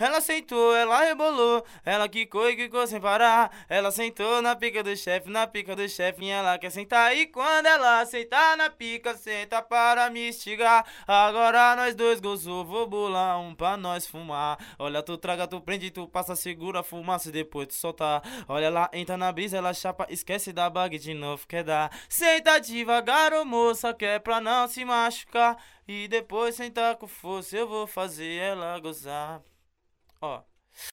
Ela sentou, ela rebolou, ela quicou e quicou sem parar. Ela sentou na pica do chefe, na pica do chefe, ela quer sentar. E quando ela sentar na pica, senta para me instigar. Agora nós dois gozou, vou bolar um pra nós fumar. Olha, tu traga, tu prende, tu passa, segura a fumaça e depois tu soltar. Olha, ela entra na brisa, ela chapa, esquece da bag de novo, quer dar. Senta devagar, ô moça, que é pra não se machucar. E depois sentar com força, eu vou fazer ela gozar. 啊，